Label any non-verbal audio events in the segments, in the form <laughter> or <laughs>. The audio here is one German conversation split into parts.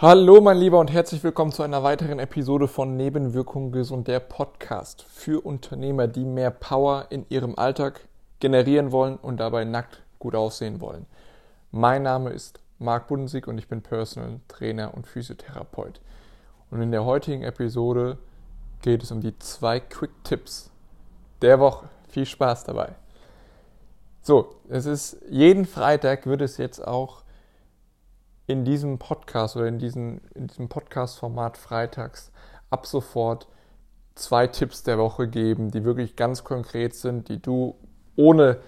Hallo mein Lieber und herzlich willkommen zu einer weiteren Episode von Nebenwirkungen gesund, der Podcast für Unternehmer, die mehr Power in ihrem Alltag generieren wollen und dabei nackt gut aussehen wollen. Mein Name ist Marc Budensig und ich bin Personal Trainer und Physiotherapeut. Und in der heutigen Episode geht es um die zwei Quick Tipps der Woche. Viel Spaß dabei. So, es ist jeden Freitag wird es jetzt auch in diesem Podcast oder in, diesen, in diesem Podcast-Format freitags ab sofort zwei Tipps der Woche geben, die wirklich ganz konkret sind, die du ohne,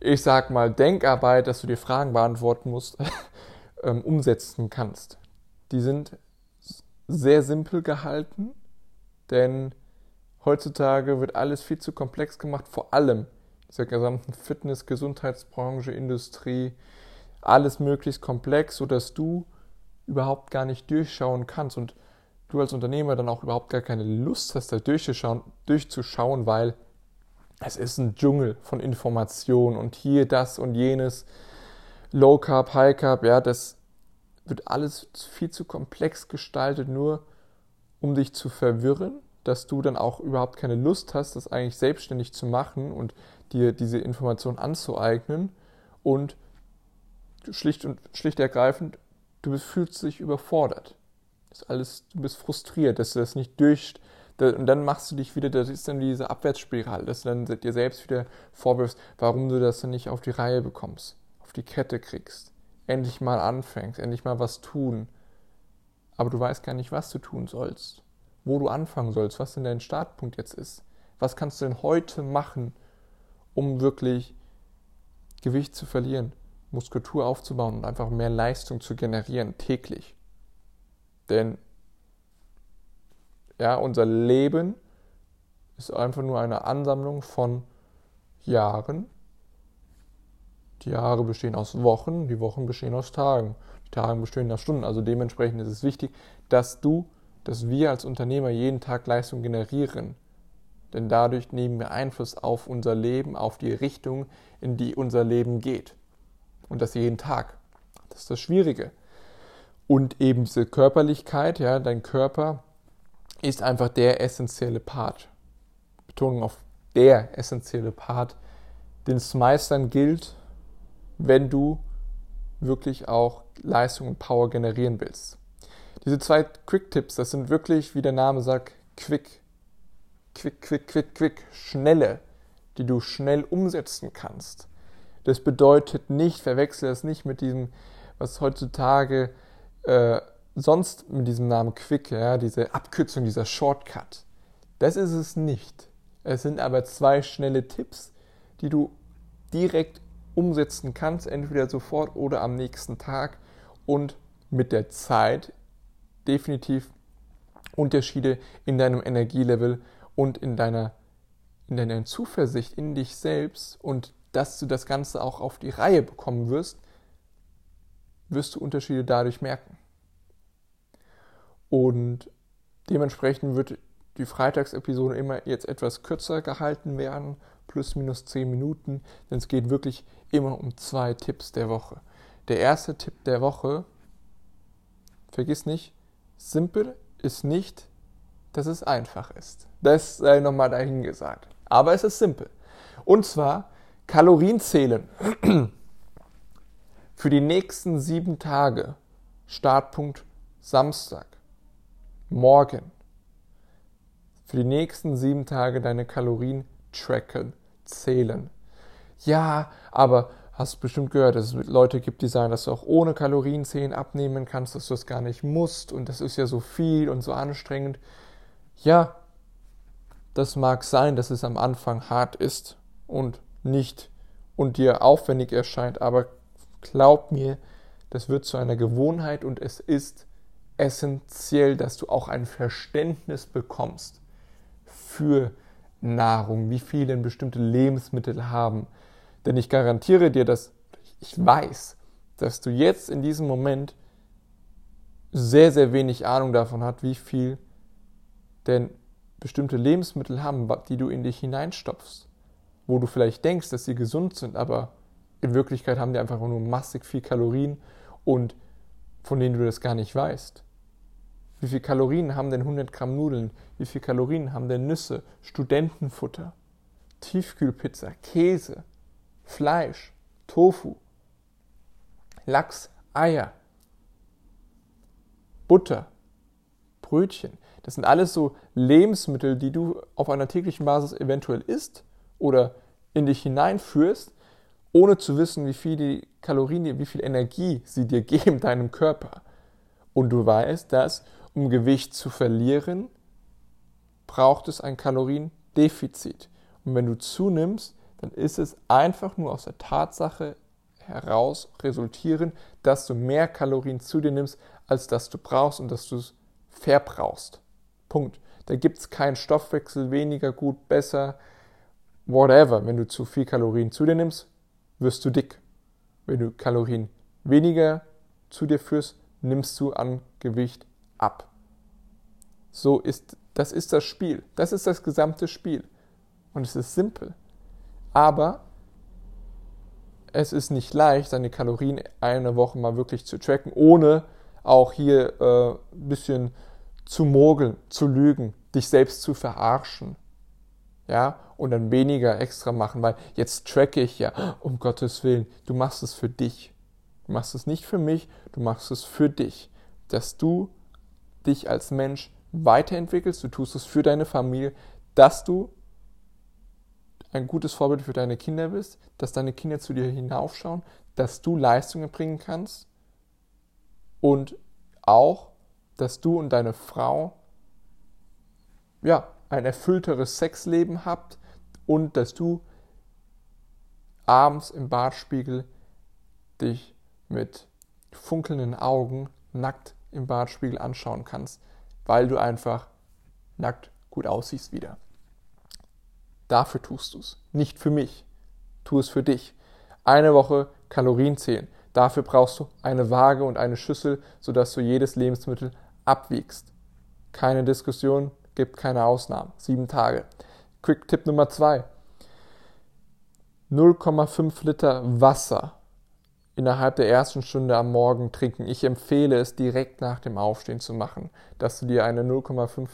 ich sag mal, Denkarbeit, dass du dir Fragen beantworten musst, <laughs> ähm, umsetzen kannst. Die sind sehr simpel gehalten, denn heutzutage wird alles viel zu komplex gemacht, vor allem dieser gesamten Fitness-, Gesundheitsbranche, Industrie, alles möglichst komplex, sodass du überhaupt gar nicht durchschauen kannst und du als Unternehmer dann auch überhaupt gar keine Lust hast, da durchzuschauen, durchzuschauen weil es ist ein Dschungel von Informationen und hier das und jenes, Low Carb, High Carb, ja, das wird alles viel zu komplex gestaltet, nur um dich zu verwirren, dass du dann auch überhaupt keine Lust hast, das eigentlich selbstständig zu machen und dir diese Information anzueignen und schlicht und schlicht ergreifend, du fühlst dich überfordert. Das alles, du bist frustriert, dass du das nicht durch und dann machst du dich wieder, das ist dann diese Abwärtsspirale, dass du dann dir selbst wieder vorwirfst, warum du das dann nicht auf die Reihe bekommst, auf die Kette kriegst, endlich mal anfängst, endlich mal was tun. Aber du weißt gar nicht, was du tun sollst, wo du anfangen sollst, was denn dein Startpunkt jetzt ist. Was kannst du denn heute machen, um wirklich Gewicht zu verlieren? Muskulatur aufzubauen und einfach mehr Leistung zu generieren täglich. Denn ja, unser Leben ist einfach nur eine Ansammlung von Jahren. Die Jahre bestehen aus Wochen, die Wochen bestehen aus Tagen, die Tage bestehen aus Stunden. Also dementsprechend ist es wichtig, dass du, dass wir als Unternehmer jeden Tag Leistung generieren. Denn dadurch nehmen wir Einfluss auf unser Leben, auf die Richtung, in die unser Leben geht. Und das jeden Tag. Das ist das Schwierige. Und eben diese Körperlichkeit, ja, dein Körper ist einfach der essentielle Part. Betonung auf der essentielle Part, den es meistern gilt, wenn du wirklich auch Leistung und Power generieren willst. Diese zwei Quick-Tipps, das sind wirklich, wie der Name sagt, quick. Quick, quick, quick, quick. Schnelle, die du schnell umsetzen kannst. Das bedeutet nicht, verwechsel das nicht mit diesem, was heutzutage äh, sonst mit diesem Namen Quick, ja, diese Abkürzung, dieser Shortcut. Das ist es nicht. Es sind aber zwei schnelle Tipps, die du direkt umsetzen kannst, entweder sofort oder am nächsten Tag und mit der Zeit definitiv Unterschiede in deinem Energielevel und in deiner, in deiner Zuversicht in dich selbst und dass du das Ganze auch auf die Reihe bekommen wirst, wirst du Unterschiede dadurch merken. Und dementsprechend wird die Freitagsepisode immer jetzt etwas kürzer gehalten werden, plus minus 10 Minuten, denn es geht wirklich immer um zwei Tipps der Woche. Der erste Tipp der Woche, vergiss nicht, simpel ist nicht, dass es einfach ist. Das sei nochmal dahingesagt. Aber es ist simpel. Und zwar Kalorien zählen. <clears throat> Für die nächsten sieben Tage. Startpunkt Samstag. Morgen. Für die nächsten sieben Tage deine Kalorien tracken, zählen. Ja, aber hast bestimmt gehört, dass es Leute gibt, die sagen, dass du auch ohne Kalorienzählen abnehmen kannst, dass du es gar nicht musst und das ist ja so viel und so anstrengend. Ja, das mag sein, dass es am Anfang hart ist und nicht und dir aufwendig erscheint, aber glaub mir, das wird zu einer Gewohnheit und es ist essentiell, dass du auch ein Verständnis bekommst für Nahrung, wie viel denn bestimmte Lebensmittel haben. Denn ich garantiere dir, dass ich weiß, dass du jetzt in diesem Moment sehr, sehr wenig Ahnung davon hast, wie viel denn bestimmte Lebensmittel haben, die du in dich hineinstopfst wo du vielleicht denkst, dass sie gesund sind, aber in Wirklichkeit haben die einfach nur massig viel Kalorien und von denen du das gar nicht weißt. Wie viel Kalorien haben denn 100 Gramm Nudeln? Wie viel Kalorien haben denn Nüsse, Studentenfutter, Tiefkühlpizza, Käse, Fleisch, Tofu, Lachs, Eier, Butter, Brötchen. Das sind alles so Lebensmittel, die du auf einer täglichen Basis eventuell isst oder in dich hineinführst, ohne zu wissen, wie viele Kalorien, wie viel Energie sie dir <laughs> geben, deinem Körper. Und du weißt, dass, um Gewicht zu verlieren, braucht es ein Kaloriendefizit. Und wenn du zunimmst, dann ist es einfach nur aus der Tatsache heraus resultieren, dass du mehr Kalorien zu dir nimmst, als dass du brauchst und dass du es verbrauchst. Punkt. Da gibt es keinen Stoffwechsel, weniger gut, besser, whatever. Wenn du zu viel Kalorien zu dir nimmst, wirst du dick. Wenn du Kalorien weniger zu dir führst, nimmst du an Gewicht ab. So ist, das ist das Spiel. Das ist das gesamte Spiel. Und es ist simpel. Aber es ist nicht leicht, seine Kalorien eine Woche mal wirklich zu tracken, ohne auch hier äh, ein bisschen zu mogeln, zu lügen, dich selbst zu verarschen. Ja, und dann weniger extra machen, weil jetzt tracke ich ja, um Gottes Willen, du machst es für dich. Du machst es nicht für mich, du machst es für dich. Dass du dich als Mensch weiterentwickelst, du tust es für deine Familie, dass du ein gutes Vorbild für deine Kinder bist, dass deine Kinder zu dir hinaufschauen, dass du Leistungen bringen kannst und auch, dass du und deine Frau ja, ein erfüllteres Sexleben habt und dass du abends im Badspiegel dich mit funkelnden Augen nackt im Badspiegel anschauen kannst, weil du einfach nackt gut aussiehst wieder. Dafür tust du es, nicht für mich. Tu es für dich. Eine Woche Kalorien zählen. Dafür brauchst du eine Waage und eine Schüssel, sodass du jedes Lebensmittel abwiegst. Keine Diskussion, gibt keine Ausnahmen. Sieben Tage. Quick-Tipp Nummer zwei. 0,5 Liter Wasser innerhalb der ersten Stunde am Morgen trinken. Ich empfehle es direkt nach dem Aufstehen zu machen, dass du dir eine 0,5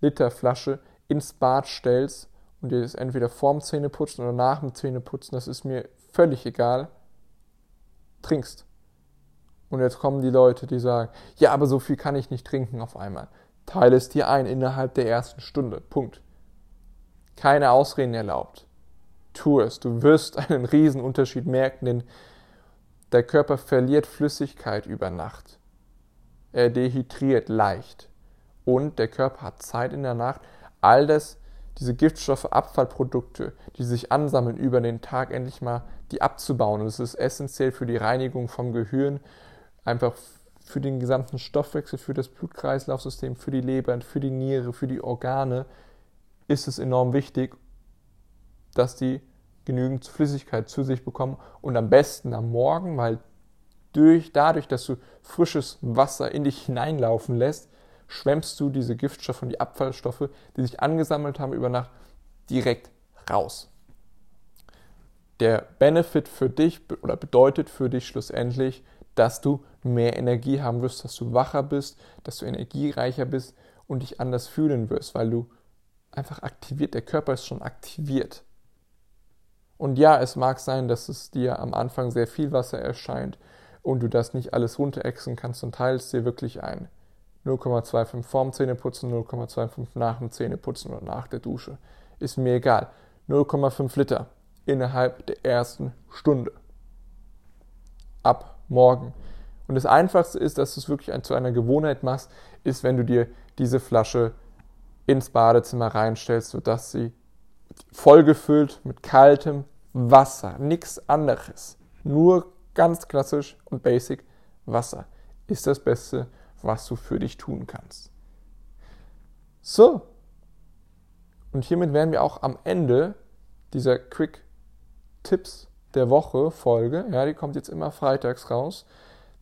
Liter Flasche ins Bad stellst und dir das entweder vorm Zähneputzen oder nach dem Zähneputzen, das ist mir völlig egal, trinkst. Und jetzt kommen die Leute, die sagen, ja, aber so viel kann ich nicht trinken auf einmal. Teile es dir ein innerhalb der ersten Stunde. Punkt. Keine Ausreden erlaubt. Tu es. Du wirst einen riesen Unterschied merken, denn der Körper verliert Flüssigkeit über Nacht. Er dehydriert leicht. Und der Körper hat Zeit in der Nacht, all das diese Giftstoffe, Abfallprodukte, die sich ansammeln über den Tag, endlich mal die abzubauen. Und es ist essentiell für die Reinigung vom Gehirn, einfach für den gesamten Stoffwechsel, für das Blutkreislaufsystem, für die Leber, für die Niere, für die Organe ist es enorm wichtig, dass die genügend Flüssigkeit zu sich bekommen und am besten am Morgen, weil durch, dadurch, dass du frisches Wasser in dich hineinlaufen lässt, schwemmst du diese Giftstoffe und die Abfallstoffe, die sich angesammelt haben über Nacht, direkt raus. Der Benefit für dich oder bedeutet für dich schlussendlich, dass du mehr Energie haben wirst, dass du wacher bist, dass du energiereicher bist und dich anders fühlen wirst, weil du einfach aktiviert, der Körper ist schon aktiviert. Und ja, es mag sein, dass es dir am Anfang sehr viel Wasser erscheint und du das nicht alles runterexen kannst und teilst dir wirklich ein. 0,25 vorm Zähneputzen, 0,25 nach dem Zähneputzen oder nach der Dusche. Ist mir egal. 0,5 Liter innerhalb der ersten Stunde. Ab morgen. Und das Einfachste ist, dass du es wirklich zu einer Gewohnheit machst, ist, wenn du dir diese Flasche ins Badezimmer reinstellst, sodass sie vollgefüllt mit kaltem Wasser, nichts anderes, nur ganz klassisch und basic Wasser, ist das Beste, was du für dich tun kannst. So, und hiermit wären wir auch am Ende dieser Quick Tipps der Woche Folge. Ja, die kommt jetzt immer freitags raus.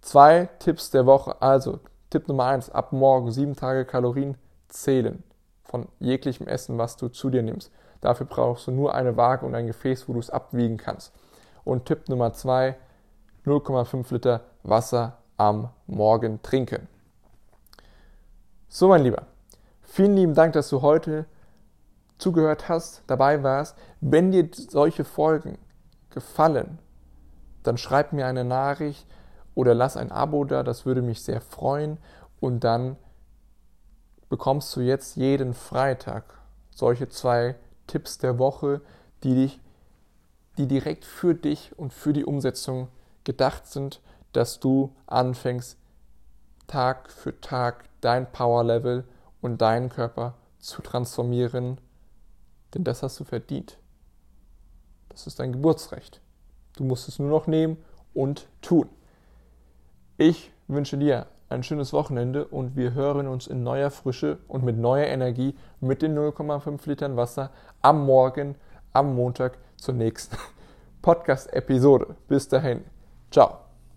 Zwei Tipps der Woche. Also, Tipp Nummer eins: ab morgen sieben Tage Kalorien zählen von jeglichem Essen, was du zu dir nimmst. Dafür brauchst du nur eine Waage und ein Gefäß, wo du es abwiegen kannst. Und Tipp Nummer zwei: 0,5 Liter Wasser am Morgen trinken. So, mein Lieber, vielen lieben Dank, dass du heute zugehört hast, dabei warst. Wenn dir solche Folgen gefallen, dann schreib mir eine Nachricht oder lass ein Abo da, das würde mich sehr freuen. Und dann bekommst du jetzt jeden Freitag solche zwei Tipps der Woche, die dich, die direkt für dich und für die Umsetzung gedacht sind, dass du anfängst, Tag für Tag dein Power Level und deinen Körper zu transformieren, denn das hast du verdient. Das ist dein Geburtsrecht. Du musst es nur noch nehmen und tun. Ich wünsche dir ein schönes Wochenende und wir hören uns in neuer Frische und mit neuer Energie mit den 0,5 Litern Wasser am Morgen, am Montag zur nächsten <laughs> Podcast-Episode. Bis dahin. Ciao.